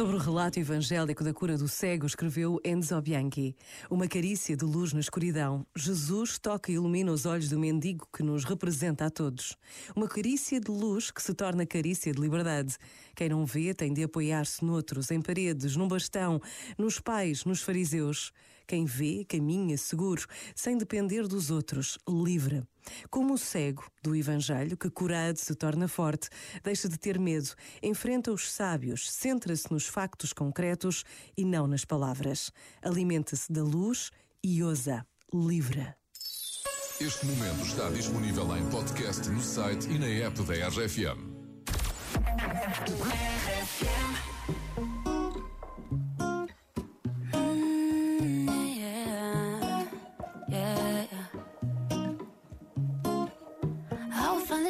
Sobre o relato evangélico da cura do cego, escreveu Enzo Bianchi. Uma carícia de luz na escuridão. Jesus toca e ilumina os olhos do mendigo que nos representa a todos. Uma carícia de luz que se torna carícia de liberdade. Quem não vê tem de apoiar-se noutros, em paredes, num bastão, nos pais, nos fariseus. Quem vê, caminha seguro, sem depender dos outros, livre. Como o cego do Evangelho, que curado se torna forte, deixa de ter medo, enfrenta os sábios, centra-se nos factos concretos e não nas palavras. Alimenta-se da luz e ousa, livre. Este momento está disponível em podcast no site e na app da RFM. the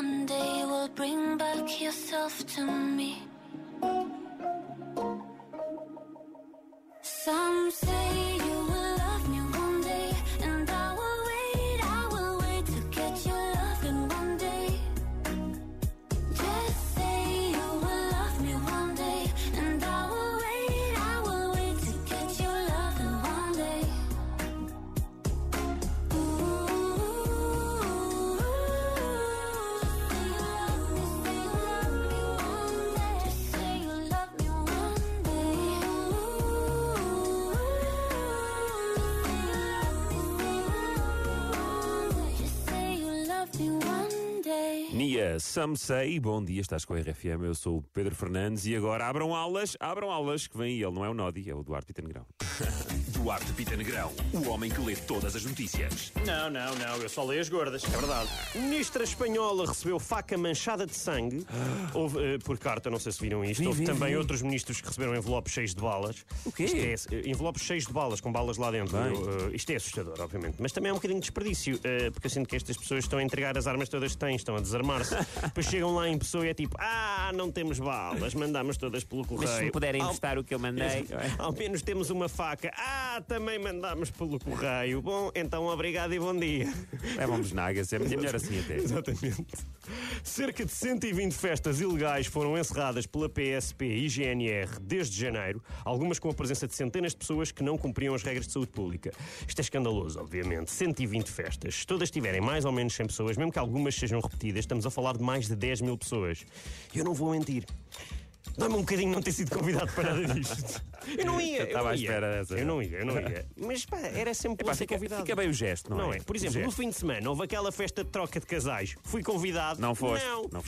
one day will bring back yourself to me. Some say Nia Samsei, bom dia, estás com a RFM, eu sou o Pedro Fernandes e agora abram aulas, abram aulas, que vem ele, não é o Nodi, é o Duarte Pita Negrão. Duarte Pita Negrão, o homem que lê todas as notícias. Não, não, não, eu só leio as gordas, é verdade. Ministra espanhola recebeu faca manchada de sangue. Houve, uh, por carta, não sei se viram isto. Vi, Houve vi, também vi. outros ministros que receberam envelopes cheios de balas. O quê? Isto é, uh, envelopes cheios de balas, com balas lá dentro. Uh, isto é assustador, obviamente. Mas também é um bocadinho de desperdício, uh, porque eu sinto que estas pessoas estão a entregar as armas todas que têm, estão a desarmar-se. Depois chegam lá em pessoa e é tipo, ah, não temos balas, mandamos todas pelo correio. Mas se me puderem Ao- emprestar o que eu mandei. Ao menos temos uma faca. Ah, também mandámos pelo correio. Bom, então obrigado e bom dia. Levam-nos nagas, é melhor assim até. Exatamente. Cerca de 120 festas ilegais foram encerradas pela PSP e GNR desde janeiro, algumas com a presença de centenas de pessoas que não cumpriam as regras de saúde pública. Isto é escandaloso, obviamente. 120 festas. Se todas tiverem mais ou menos 100 pessoas, mesmo que algumas sejam repetidas, estamos a falar de mais de 10 mil pessoas. Eu não vou mentir. Dá-me um bocadinho não ter sido convidado para nada disto. Eu não ia. Eu estava à ia. espera dessa. Eu não ia, eu não ia. Mas pá, era sempre Epá, bom ser fica, convidado. fica bem o gesto, não, Não é? é? Por O exemplo, no gesto. fim de semana houve aquela festa de troca de casais. Fui convidado. Não foste, Não. não